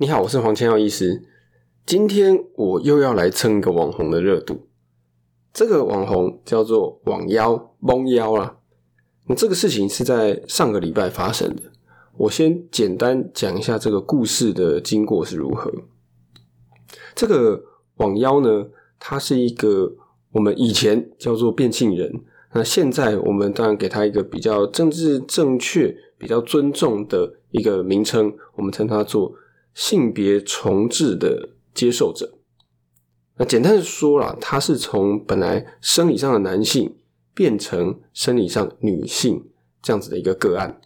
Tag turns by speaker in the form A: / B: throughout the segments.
A: 你好，我是黄千耀医师。今天我又要来蹭一个网红的热度。这个网红叫做网妖蒙妖啦。那这个事情是在上个礼拜发生的。我先简单讲一下这个故事的经过是如何。这个网妖呢，他是一个我们以前叫做变性人，那现在我们当然给他一个比较政治正确、比较尊重的一个名称，我们称他做。性别重置的接受者，那简单的说啦，他是从本来生理上的男性变成生理上女性这样子的一个个案。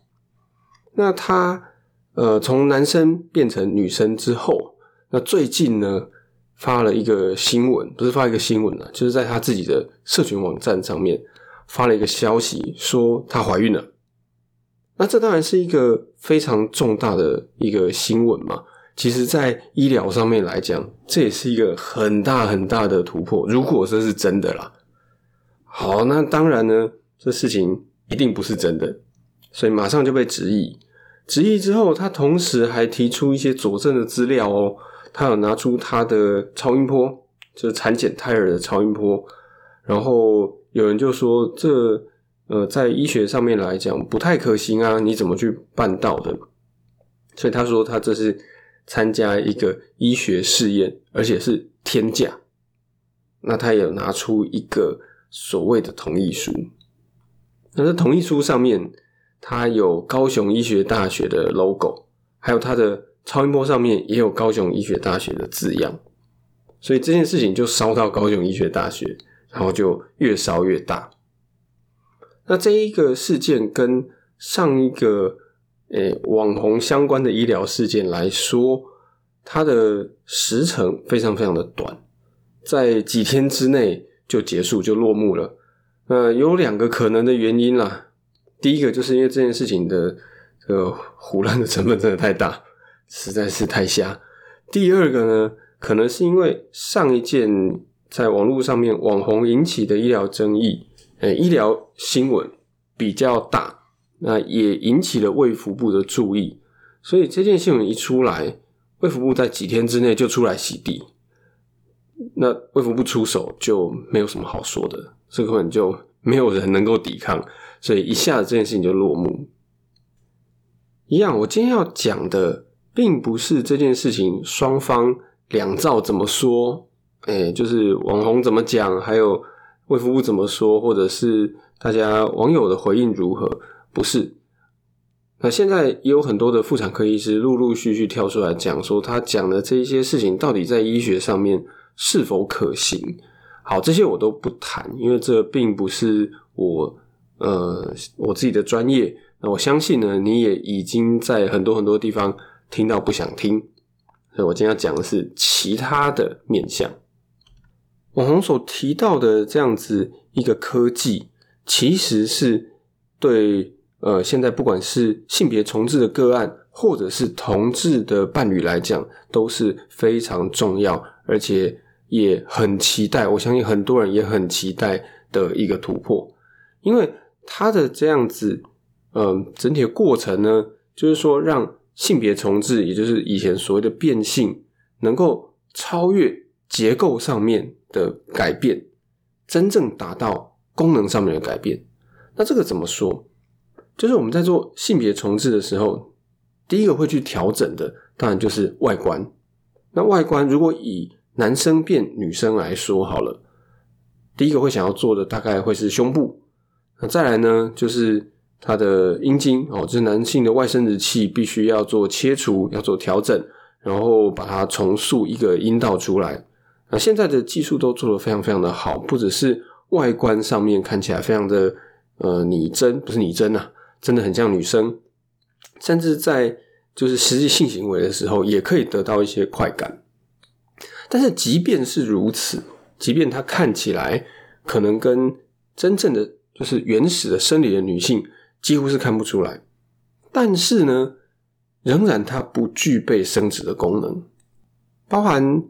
A: 那他呃从男生变成女生之后，那最近呢发了一个新闻，不是发一个新闻了，就是在他自己的社群网站上面发了一个消息，说她怀孕了。那这当然是一个非常重大的一个新闻嘛。其实，在医疗上面来讲，这也是一个很大很大的突破。如果说是真的啦，好，那当然呢，这事情一定不是真的，所以马上就被质疑。质疑之后，他同时还提出一些佐证的资料哦。他有拿出他的超音波，就是产检胎儿的超音波。然后有人就说，这呃，在医学上面来讲不太可行啊，你怎么去办到的？所以他说，他这是。参加一个医学试验，而且是天价。那他也拿出一个所谓的同意书。那这同意书上面，他有高雄医学大学的 logo，还有他的超音波上面也有高雄医学大学的字样。所以这件事情就烧到高雄医学大学，然后就越烧越大。那这一个事件跟上一个。诶，网红相关的医疗事件来说，它的时程非常非常的短，在几天之内就结束就落幕了。那有两个可能的原因啦。第一个就是因为这件事情的这个胡乱的成分真的太大，实在是太瞎。第二个呢，可能是因为上一件在网络上面网红引起的医疗争议，诶，医疗新闻比较大。那也引起了卫福部的注意，所以这件新闻一出来，卫福部在几天之内就出来洗地。那卫福部出手就没有什么好说的，这根本就没有人能够抵抗，所以一下子这件事情就落幕。一样，我今天要讲的并不是这件事情双方两造怎么说，哎，就是网红怎么讲，还有卫福部怎么说，或者是大家网友的回应如何。不是，那现在也有很多的妇产科医师陆陆续续跳出来讲说，他讲的这一些事情到底在医学上面是否可行？好，这些我都不谈，因为这并不是我呃我自己的专业。那我相信呢，你也已经在很多很多地方听到不想听，所以我今天要讲的是其他的面向。网红所提到的这样子一个科技，其实是对。呃，现在不管是性别重置的个案，或者是同志的伴侣来讲，都是非常重要，而且也很期待。我相信很多人也很期待的一个突破，因为它的这样子，嗯，整体的过程呢，就是说让性别重置，也就是以前所谓的变性，能够超越结构上面的改变，真正达到功能上面的改变。那这个怎么说？就是我们在做性别重置的时候，第一个会去调整的，当然就是外观。那外观如果以男生变女生来说好了，第一个会想要做的大概会是胸部。那再来呢，就是他的阴茎哦，就是男性的外生殖器必须要做切除，要做调整，然后把它重塑一个阴道出来。那现在的技术都做得非常非常的好，不只是外观上面看起来非常的呃拟真，不是拟真啊。真的很像女生，甚至在就是实际性行为的时候，也可以得到一些快感。但是即便是如此，即便她看起来可能跟真正的就是原始的生理的女性几乎是看不出来，但是呢，仍然它不具备生殖的功能，包含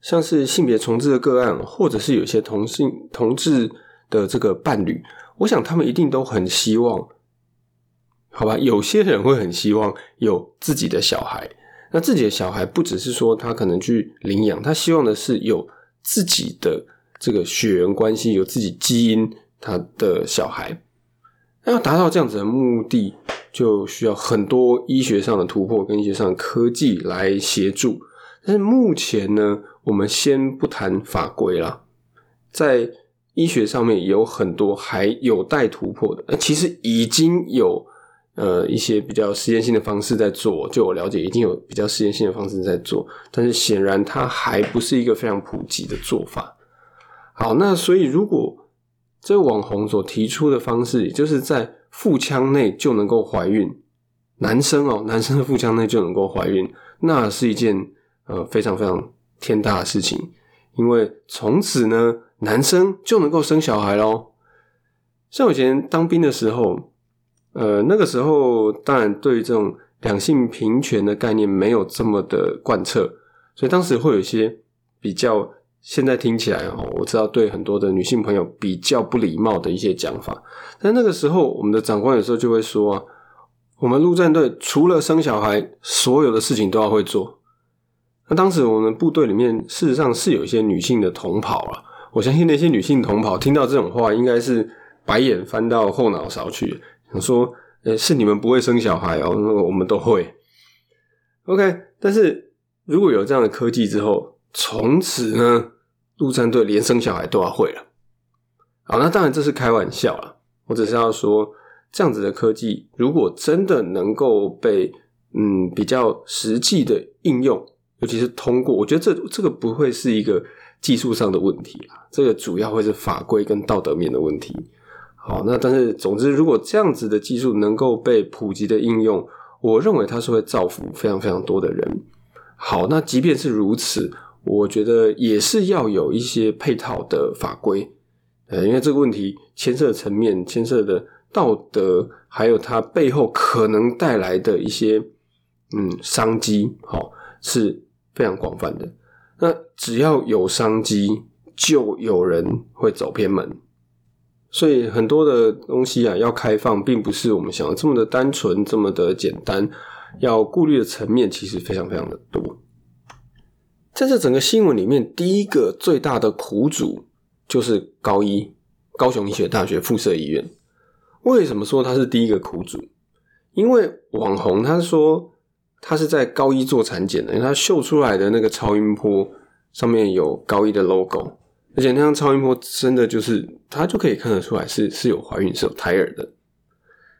A: 像是性别重置的个案，或者是有些同性同志的这个伴侣，我想他们一定都很希望。好吧，有些人会很希望有自己的小孩，那自己的小孩不只是说他可能去领养，他希望的是有自己的这个血缘关系，有自己基因他的小孩。那要达到这样子的目的，就需要很多医学上的突破跟医学上的科技来协助。但是目前呢，我们先不谈法规啦，在医学上面有很多还有待突破的。那其实已经有呃一些比较实验性的方式在做，就我了解，已经有比较实验性的方式在做，但是显然它还不是一个非常普及的做法。好，那所以如果这个网红所提出的方式，也就是在腹腔内就能够怀孕，男生哦，男生的腹腔内就能够怀孕，那是一件呃非常非常天大的事情，因为从此呢，男生就能够生小孩喽。像我以前当兵的时候，呃，那个时候当然对于这种两性平权的概念没有这么的贯彻，所以当时会有一些比较。现在听起来哦，我知道对很多的女性朋友比较不礼貌的一些讲法，但那个时候我们的长官有时候就会说，我们陆战队除了生小孩，所有的事情都要会做。那当时我们部队里面事实上是有一些女性的同袍啊，我相信那些女性同袍听到这种话，应该是白眼翻到后脑勺去，想说，呃，是你们不会生小孩哦，那我们都会。OK，但是如果有这样的科技之后。从此呢，陆战队连生小孩都要会了。好，那当然这是开玩笑了。我只是要说，这样子的科技，如果真的能够被嗯比较实际的应用，尤其是通过，我觉得这这个不会是一个技术上的问题啊，这个主要会是法规跟道德面的问题。好，那但是总之，如果这样子的技术能够被普及的应用，我认为它是会造福非常非常多的人。好，那即便是如此。我觉得也是要有一些配套的法规，呃，因为这个问题牵涉层面、牵涉的道德，还有它背后可能带来的一些嗯商机，好是非常广泛的。那只要有商机，就有人会走偏门。所以很多的东西啊，要开放，并不是我们想的这么的单纯、这么的简单，要顾虑的层面其实非常非常的多。在这整个新闻里面，第一个最大的苦主就是高一高雄医学大学附设医院。为什么说他是第一个苦主？因为网红他说他是在高一做产检的，因为他秀出来的那个超音波上面有高一的 logo，而且那张超音波真的就是他就可以看得出来是是有怀孕是有胎儿的。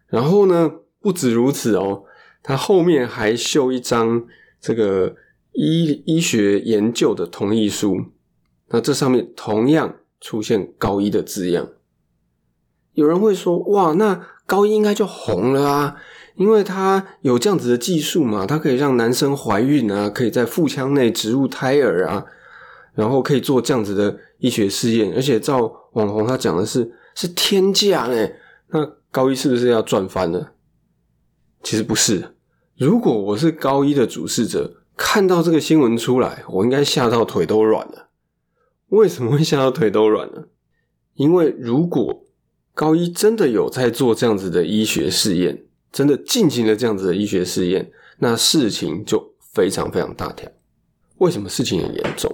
A: 然后呢，不止如此哦，他后面还秀一张这个。医医学研究的同意书，那这上面同样出现高一的字样。有人会说：“哇，那高一应该就红了啊，因为他有这样子的技术嘛，它可以让男生怀孕啊，可以在腹腔内植入胎儿啊，然后可以做这样子的医学试验，而且照网红他讲的是是天价哎，那高一是不是要赚翻了？其实不是，如果我是高一的主事者。看到这个新闻出来，我应该吓到腿都软了。为什么会吓到腿都软呢？因为如果高一真的有在做这样子的医学试验，真的进行了这样子的医学试验，那事情就非常非常大条。为什么事情很严重？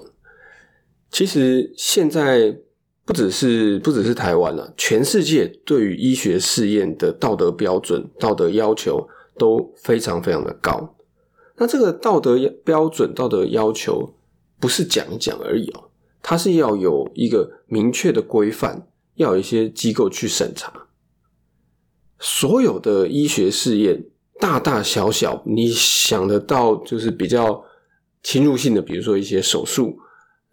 A: 其实现在不只是不只是台湾了，全世界对于医学试验的道德标准、道德要求都非常非常的高。那这个道德标准、道德要求不是讲一讲而已哦，它是要有一个明确的规范，要有一些机构去审查。所有的医学试验，大大小小，你想得到就是比较侵入性的，比如说一些手术，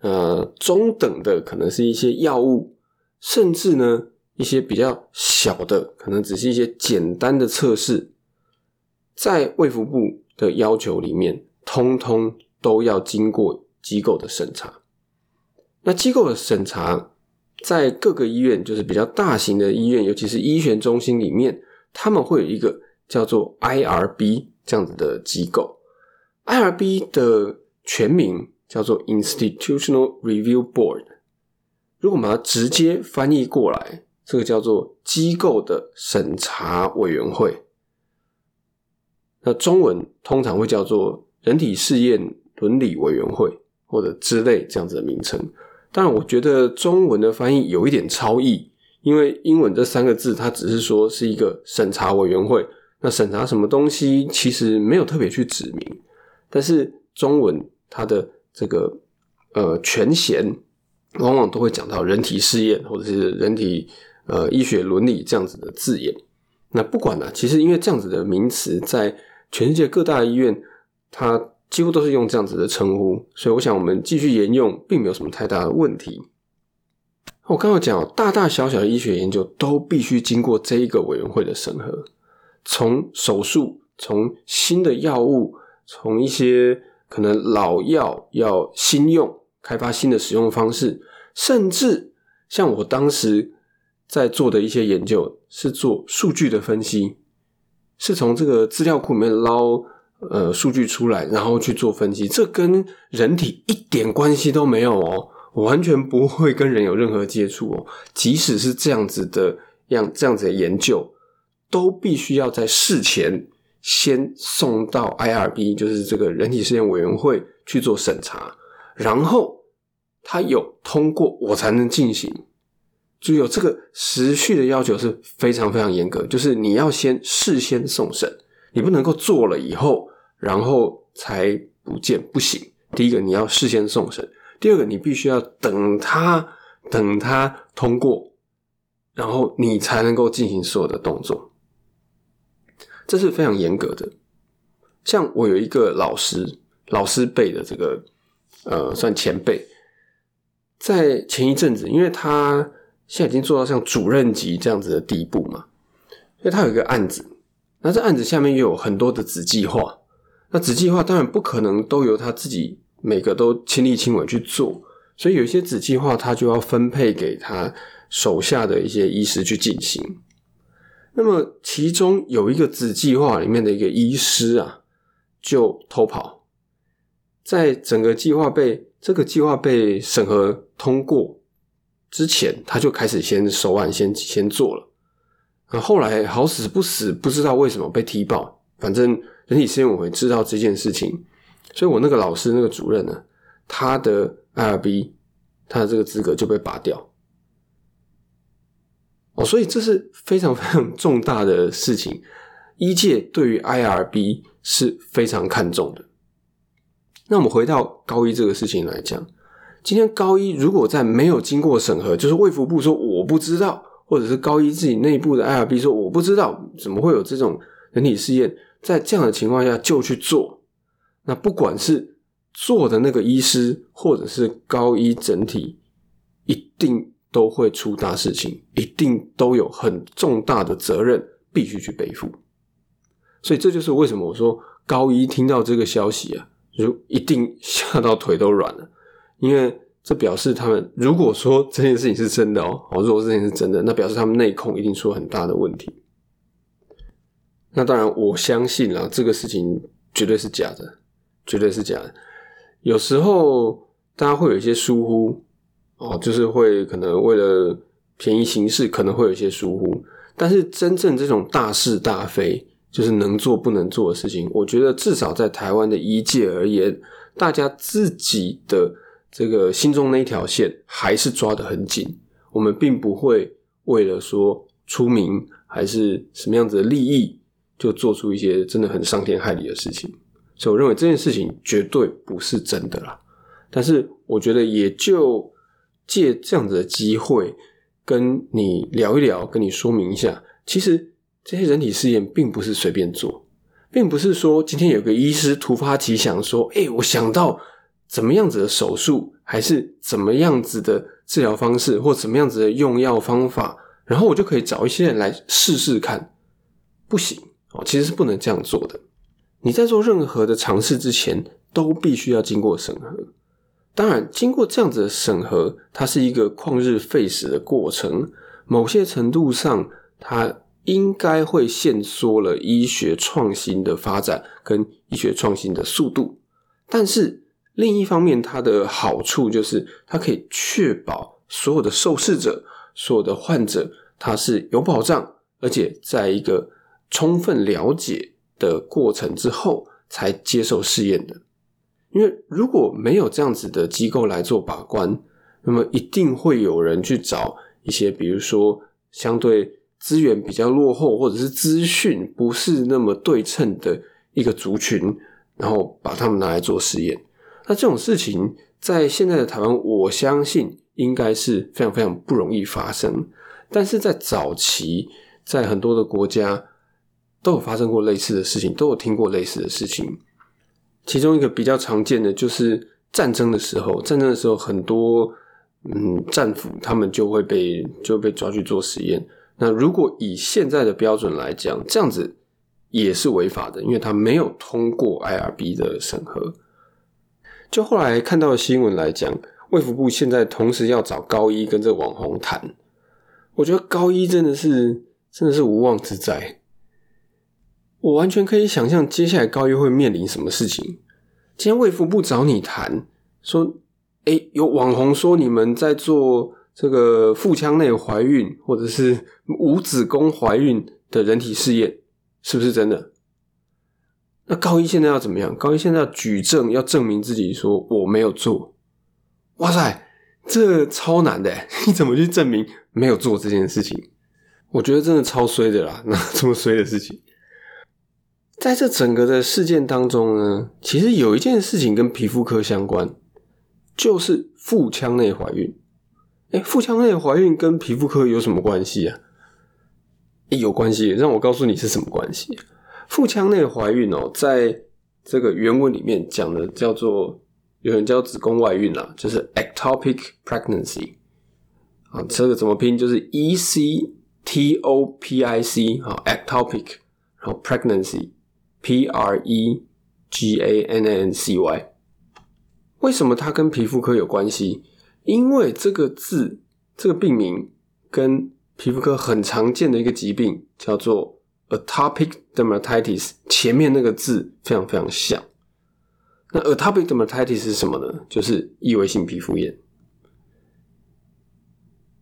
A: 呃，中等的可能是一些药物，甚至呢一些比较小的，可能只是一些简单的测试，在卫福部。的要求里面，通通都要经过机构的审查。那机构的审查，在各个医院，就是比较大型的医院，尤其是医学中心里面，他们会有一个叫做 IRB 这样子的机构。IRB 的全名叫做 Institutional Review Board。如果把它直接翻译过来，这个叫做机构的审查委员会。那中文通常会叫做人体试验伦理委员会或者之类这样子的名称。当然，我觉得中文的翻译有一点超译，因为英文这三个字它只是说是一个审查委员会，那审查什么东西其实没有特别去指明。但是中文它的这个呃全衔往往都会讲到人体试验或者是人体呃医学伦理这样子的字眼。那不管了，其实因为这样子的名词在全世界各大医院，它几乎都是用这样子的称呼，所以我想我们继续沿用，并没有什么太大的问题。我刚刚讲，大大小小的医学研究都必须经过这一个委员会的审核，从手术，从新的药物，从一些可能老药要新用，开发新的使用方式，甚至像我当时在做的一些研究，是做数据的分析。是从这个资料库里面捞呃数据出来，然后去做分析，这跟人体一点关系都没有哦，完全不会跟人有任何接触哦。即使是这样子的样这样子的研究，都必须要在事前先送到 IRB，就是这个人体试验委员会去做审查，然后他有通过，我才能进行。就有这个时序的要求是非常非常严格，就是你要先事先送审，你不能够做了以后然后才不见不行。第一个你要事先送审，第二个你必须要等他等他通过，然后你才能够进行所有的动作，这是非常严格的。像我有一个老师，老师辈的这个呃算前辈，在前一阵子，因为他。现在已经做到像主任级这样子的地步嘛？所以他有一个案子，那这案子下面又有很多的子计划，那子计划当然不可能都由他自己每个都亲力亲为去做，所以有一些子计划他就要分配给他手下的一些医师去进行。那么其中有一个子计划里面的一个医师啊，就偷跑，在整个计划被这个计划被审核通过。之前他就开始先手腕先先做了，那后来好死不死，不知道为什么被踢爆。反正人体实验委员会知道这件事情，所以我那个老师那个主任呢，他的 IRB 他的这个资格就被拔掉。哦，所以这是非常 非常重大的事情，医界对于 IRB 是非常看重的。那我们回到高一这个事情来讲。今天高一如果在没有经过审核，就是卫福部说我不知道，或者是高一自己内部的 IRB 说我不知道，怎么会有这种人体试验？在这样的情况下就去做，那不管是做的那个医师，或者是高一整体，一定都会出大事情，一定都有很重大的责任必须去背负。所以这就是为什么我说高一听到这个消息啊，就一定吓到腿都软了。因为这表示他们如果说这件事情是真的哦，哦，如果这件事情是真的，那表示他们内控一定出了很大的问题。那当然，我相信啊，这个事情绝对是假的，绝对是假的。有时候大家会有一些疏忽哦，就是会可能为了便宜行事，可能会有一些疏忽。但是真正这种大是大非，就是能做不能做的事情，我觉得至少在台湾的医界而言，大家自己的。这个心中那一条线还是抓得很紧，我们并不会为了说出名还是什么样子的利益，就做出一些真的很伤天害理的事情。所以我认为这件事情绝对不是真的啦。但是我觉得也就借这样子的机会跟你聊一聊，跟你说明一下，其实这些人体试验并不是随便做，并不是说今天有个医师突发奇想说，哎，我想到。怎么样子的手术，还是怎么样子的治疗方式，或怎么样子的用药方法，然后我就可以找一些人来试试看。不行哦，其实是不能这样做的。你在做任何的尝试之前，都必须要经过审核。当然，经过这样子的审核，它是一个旷日费时的过程。某些程度上，它应该会限缩了医学创新的发展跟医学创新的速度，但是。另一方面，它的好处就是它可以确保所有的受试者、所有的患者，他是有保障，而且在一个充分了解的过程之后，才接受试验的。因为如果没有这样子的机构来做把关，那么一定会有人去找一些，比如说相对资源比较落后，或者是资讯不是那么对称的一个族群，然后把他们拿来做实验。那这种事情在现在的台湾，我相信应该是非常非常不容易发生。但是在早期，在很多的国家都有发生过类似的事情，都有听过类似的事情。其中一个比较常见的就是战争的时候，战争的时候很多嗯战俘他们就会被就被抓去做实验。那如果以现在的标准来讲，这样子也是违法的，因为他没有通过 IRB 的审核。就后来看到新闻来讲，卫福部现在同时要找高一跟这网红谈，我觉得高一真的是真的是无妄之灾。我完全可以想象接下来高一会面临什么事情。今天卫福部找你谈，说，哎，有网红说你们在做这个腹腔内怀孕或者是无子宫怀孕的人体试验，是不是真的？那高一现在要怎么样？高一现在要举证，要证明自己说我没有做。哇塞，这超难的！你怎么去证明没有做这件事情？我觉得真的超衰的啦，那这么衰的事情。在这整个的事件当中呢，其实有一件事情跟皮肤科相关，就是腹腔内怀孕。哎，腹腔内怀孕跟皮肤科有什么关系啊？有关系，让我告诉你是什么关系。腹腔内怀孕哦，在这个原文里面讲的叫做有人叫子宫外孕啦，就是 ectopic pregnancy 啊，这个怎么拼？就是 e c t o p i c 啊，ectopic，然后 pregnancy。P R E G A N N C Y，为什么它跟皮肤科有关系？因为这个字，这个病名跟皮肤科很常见的一个疾病叫做 atopic dermatitis，前面那个字非常非常像。那 atopic dermatitis 是什么呢？就是异位性皮肤炎。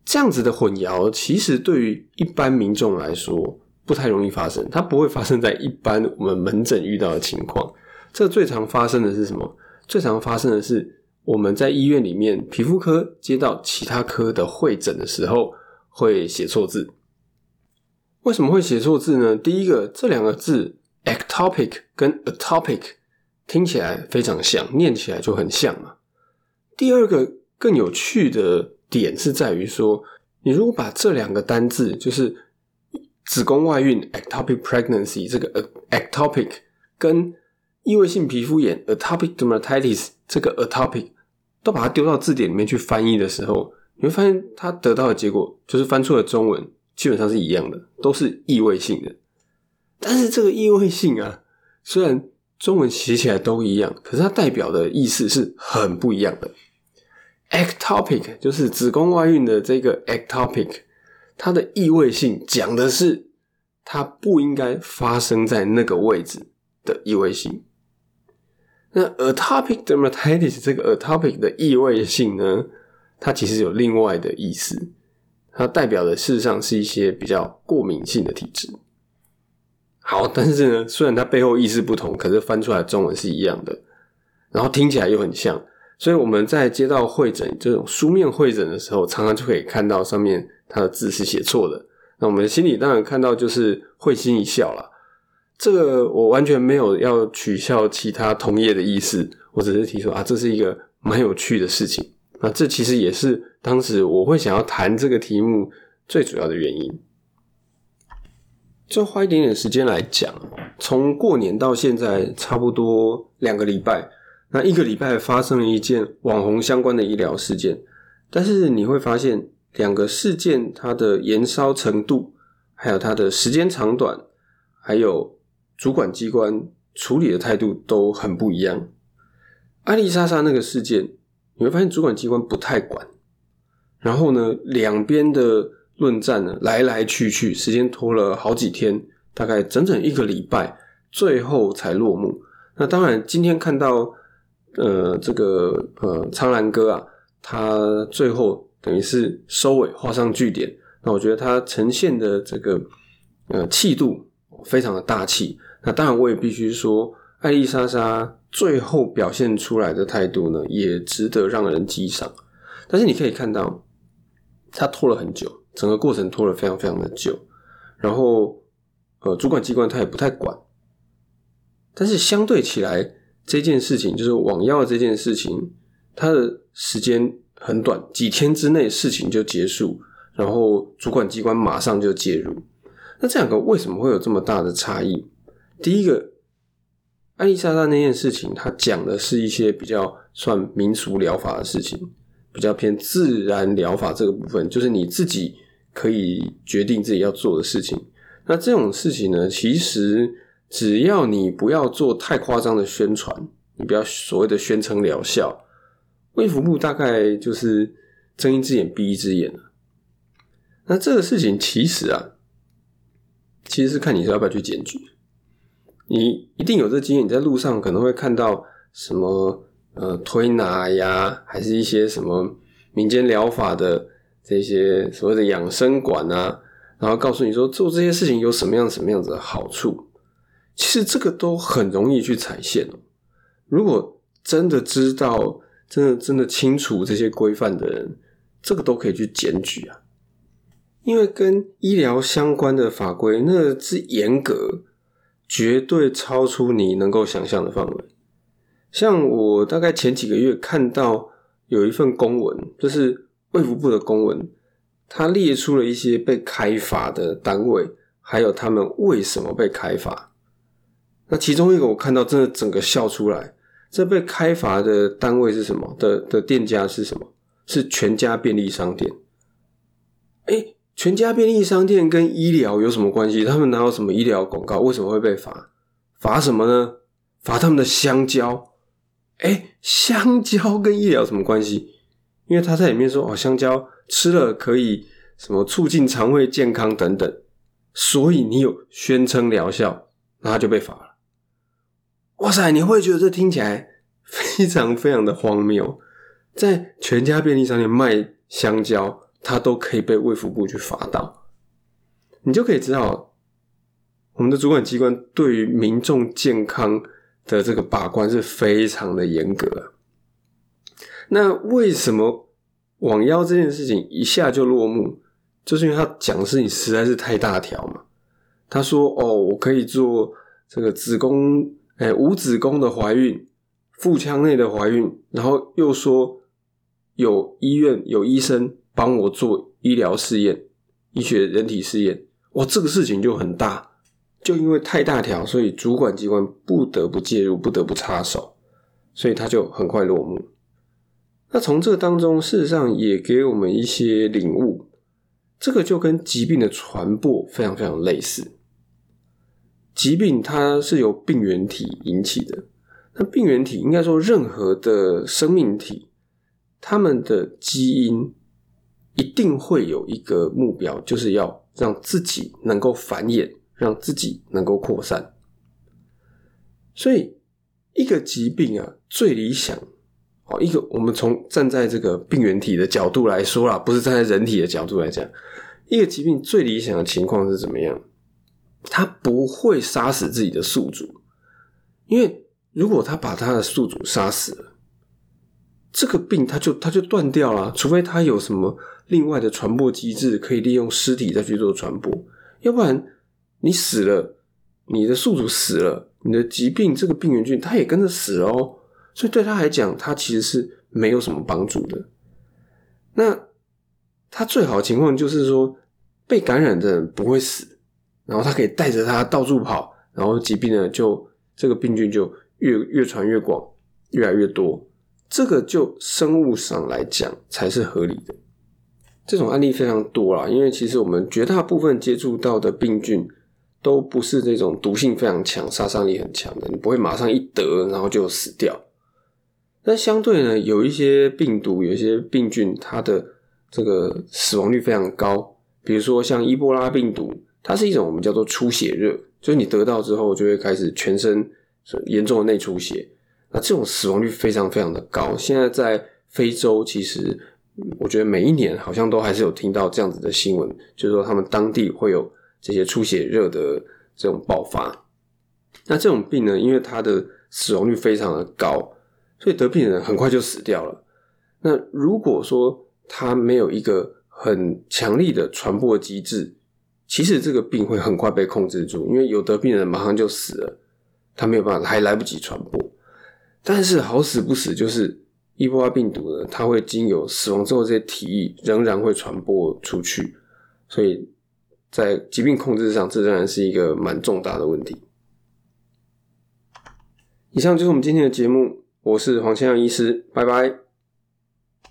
A: 这样子的混淆，其实对于一般民众来说。不太容易发生，它不会发生在一般我们门诊遇到的情况。这最常发生的是什么？最常发生的是我们在医院里面皮肤科接到其他科的会诊的时候会写错字。为什么会写错字呢？第一个，这两个字 ectopic 跟 atopic 听起来非常像，念起来就很像嘛。第二个更有趣的点是在于说，你如果把这两个单字就是。子宫外孕 （ectopic pregnancy） 这个 ectopic 跟异位性皮肤炎 （atopic dermatitis） 这个 atopic 都把它丢到字典里面去翻译的时候，你会发现它得到的结果就是翻出的中文基本上是一样的，都是异位性的。但是这个异位性啊，虽然中文写起来都一样，可是它代表的意思是很不一样的。ectopic 就是子宫外孕的这个 ectopic。它的异位性讲的是它不应该发生在那个位置的异位性。那 atopic dermatitis 这个 atopic 的异位性呢，它其实有另外的意思，它代表的事实上是一些比较过敏性的体质。好，但是呢，虽然它背后意思不同，可是翻出来中文是一样的，然后听起来又很像，所以我们在接到会诊这种书面会诊的时候，常常就可以看到上面。他的字是写错的，那我们心里当然看到就是会心一笑了。这个我完全没有要取笑其他同业的意思，我只是提出啊，这是一个蛮有趣的事情。那这其实也是当时我会想要谈这个题目最主要的原因。就花一点点时间来讲，从过年到现在差不多两个礼拜，那一个礼拜发生了一件网红相关的医疗事件，但是你会发现。两个事件，它的延烧程度，还有它的时间长短，还有主管机关处理的态度都很不一样。阿丽莎莎那个事件，你会发现主管机关不太管，然后呢，两边的论战呢来来去去，时间拖了好几天，大概整整一个礼拜，最后才落幕。那当然，今天看到呃这个呃苍兰哥啊，他最后。等于是收尾画上句点，那我觉得他呈现的这个呃气度非常的大气。那当然我也必须说，艾丽莎莎最后表现出来的态度呢，也值得让人激赏。但是你可以看到，他拖了很久，整个过程拖了非常非常的久。然后，呃，主管机关他也不太管。但是相对起来，这件事情就是网药这件事情，它的时间很短，几天之内事情就结束，然后主管机关马上就介入。那这两个为什么会有这么大的差异？第一个，艾丽莎莎那件事情，它讲的是一些比较算民俗疗法的事情，比较偏自然疗法这个部分，就是你自己。可以决定自己要做的事情。那这种事情呢，其实只要你不要做太夸张的宣传，你不要所谓的宣称疗效，卫福部大概就是睁一只眼闭一只眼。那这个事情其实啊，其实是看你是要不要去检举。你一定有这经验，你在路上可能会看到什么呃推拿呀，还是一些什么民间疗法的。这些所谓的养生馆啊，然后告诉你说做这些事情有什么样什么样子的好处，其实这个都很容易去踩线哦。如果真的知道、真的真的清楚这些规范的人，这个都可以去检举啊。因为跟医疗相关的法规，那是严格，绝对超出你能够想象的范围。像我大概前几个月看到有一份公文，就是。卫福部的公文，它列出了一些被开罚的单位，还有他们为什么被开罚。那其中一个我看到真的整个笑出来。这被开罚的单位是什么？的的店家是什么？是全家便利商店。哎，全家便利商店跟医疗有什么关系？他们哪有什么医疗广告？为什么会被罚？罚什么呢？罚他们的香蕉。哎，香蕉跟医疗什么关系？因为他在里面说哦，香蕉吃了可以什么促进肠胃健康等等，所以你有宣称疗效，那他就被罚了。哇塞，你会觉得这听起来 非常非常的荒谬，在全家便利商店卖香蕉，他都可以被卫福部去罚到，你就可以知道我们的主管机关对于民众健康的这个把关是非常的严格。那为什么网腰这件事情一下就落幕？就是因为他讲的事情实在是太大条嘛。他说：“哦，我可以做这个子宫，哎，无子宫的怀孕，腹腔内的怀孕，然后又说有医院有医生帮我做医疗试验，医学人体试验。哇，这个事情就很大，就因为太大条，所以主管机关不得不介入，不得不插手，所以他就很快落幕。”那从这个当中，事实上也给我们一些领悟。这个就跟疾病的传播非常非常类似。疾病它是由病原体引起的，那病原体应该说任何的生命体，它们的基因一定会有一个目标，就是要让自己能够繁衍，让自己能够扩散。所以，一个疾病啊，最理想。一个，我们从站在这个病原体的角度来说啦，不是站在人体的角度来讲，一个疾病最理想的情况是怎么样？它不会杀死自己的宿主，因为如果他把他的宿主杀死了，这个病它就它就断掉了，除非它有什么另外的传播机制可以利用尸体再去做传播，要不然你死了，你的宿主死了，你的疾病这个病原菌它也跟着死哦。所以对他来讲，他其实是没有什么帮助的。那他最好情况就是说，被感染的人不会死，然后他可以带着他到处跑，然后疾病呢就这个病菌就越越传越广，越来越多。这个就生物上来讲才是合理的。这种案例非常多啦，因为其实我们绝大部分接触到的病菌。都不是这种毒性非常强、杀伤力很强的，你不会马上一得然后就死掉。但相对呢，有一些病毒、有一些病菌，它的这个死亡率非常高。比如说像伊波拉病毒，它是一种我们叫做出血热，就是你得到之后就会开始全身严重的内出血。那这种死亡率非常非常的高。现在在非洲，其实我觉得每一年好像都还是有听到这样子的新闻，就是说他们当地会有这些出血热的这种爆发。那这种病呢，因为它的死亡率非常的高，所以得病的人很快就死掉了。那如果说它没有一个很强力的传播机制，其实这个病会很快被控制住，因为有得病人马上就死了，他没有办法，还来不及传播。但是好死不死，就是伊波拉病毒呢，它会经由死亡之后这些体液仍然会传播出去，所以在疾病控制上，这仍然是一个蛮重大的问题。以上就是我们今天的节目，我是黄千阳医师，拜拜。